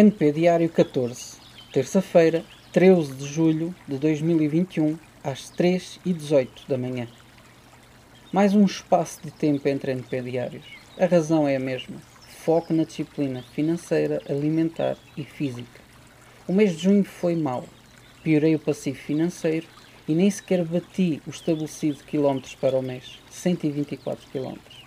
NP Diário 14, terça-feira, 13 de julho de 2021, às 3 e 18 da manhã. Mais um espaço de tempo entre NP Diários. A razão é a mesma. Foco na disciplina financeira, alimentar e física. O mês de junho foi mau. Piorei o passivo financeiro e nem sequer bati o estabelecido quilómetros para o mês, 124 quilómetros.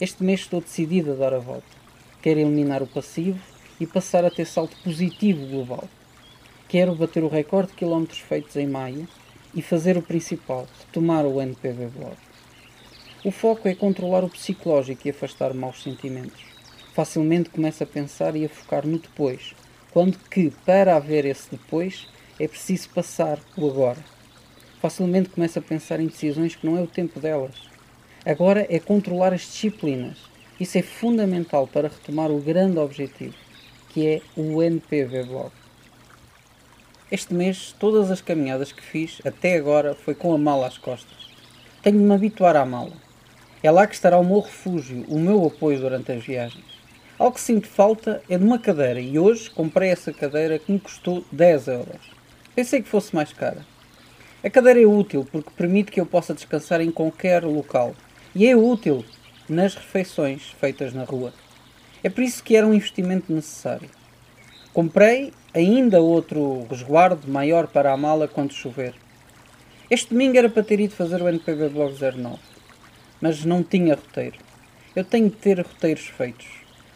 Este mês estou decidido a dar a volta. Quero eliminar o passivo e passar a ter salto positivo global. Quero bater o recorde de quilómetros feitos em maio e fazer o principal, retomar o NPV Blog. O foco é controlar o psicológico e afastar maus sentimentos. Facilmente começo a pensar e a focar no depois, quando que, para haver esse depois, é preciso passar o agora. Facilmente começo a pensar em decisões que não é o tempo delas. Agora é controlar as disciplinas. Isso é fundamental para retomar o grande objetivo que é o NPV Blog. Este mês, todas as caminhadas que fiz até agora foi com a mala às costas. Tenho de me habituar à mala. É lá que estará o meu refúgio, o meu apoio durante as viagens. Algo que sinto falta é de uma cadeira e hoje comprei essa cadeira que me custou 10 euros. Pensei que fosse mais cara. A cadeira é útil porque permite que eu possa descansar em qualquer local e é útil nas refeições feitas na rua. É por isso que era um investimento necessário. Comprei ainda outro resguardo maior para a mala quando chover. Este domingo era para ter ido fazer o NPB Blog 09, mas não tinha roteiro. Eu tenho de ter roteiros feitos.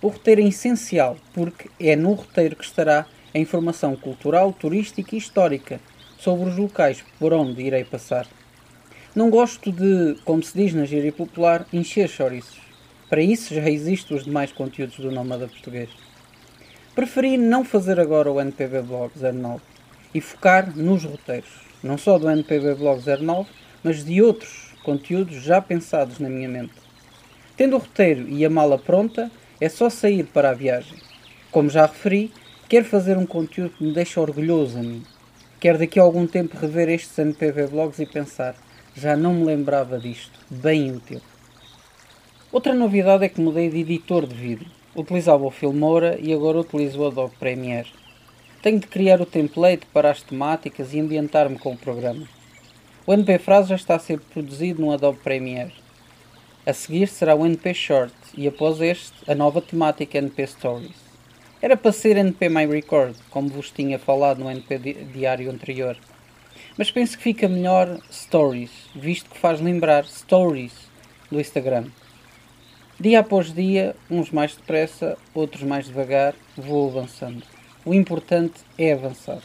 O roteiro é essencial porque é no roteiro que estará a informação cultural, turística e histórica sobre os locais por onde irei passar. Não gosto de, como se diz na gíria popular, encher chouriços. Para isso já existem os demais conteúdos do Nómada Português. Preferi não fazer agora o NPB Blog 09 e focar nos roteiros, não só do NPB Blog 09, mas de outros conteúdos já pensados na minha mente. Tendo o roteiro e a mala pronta, é só sair para a viagem. Como já referi, quero fazer um conteúdo que me deixe orgulhoso a mim. Quero daqui a algum tempo rever estes NPV Blogs e pensar, já não me lembrava disto, bem útil. Outra novidade é que mudei de editor de vídeo. Utilizava o Filmora e agora utilizo o Adobe Premiere. Tenho de criar o template para as temáticas e ambientar-me com o programa. O NP Frase já está a ser produzido no Adobe Premiere. A seguir será o NP Short e após este a nova temática NP Stories. Era para ser NP My Record, como vos tinha falado no NP diário anterior. Mas penso que fica melhor Stories, visto que faz lembrar Stories do Instagram. Dia após dia, uns mais depressa, outros mais devagar, vou avançando. O importante é avançar.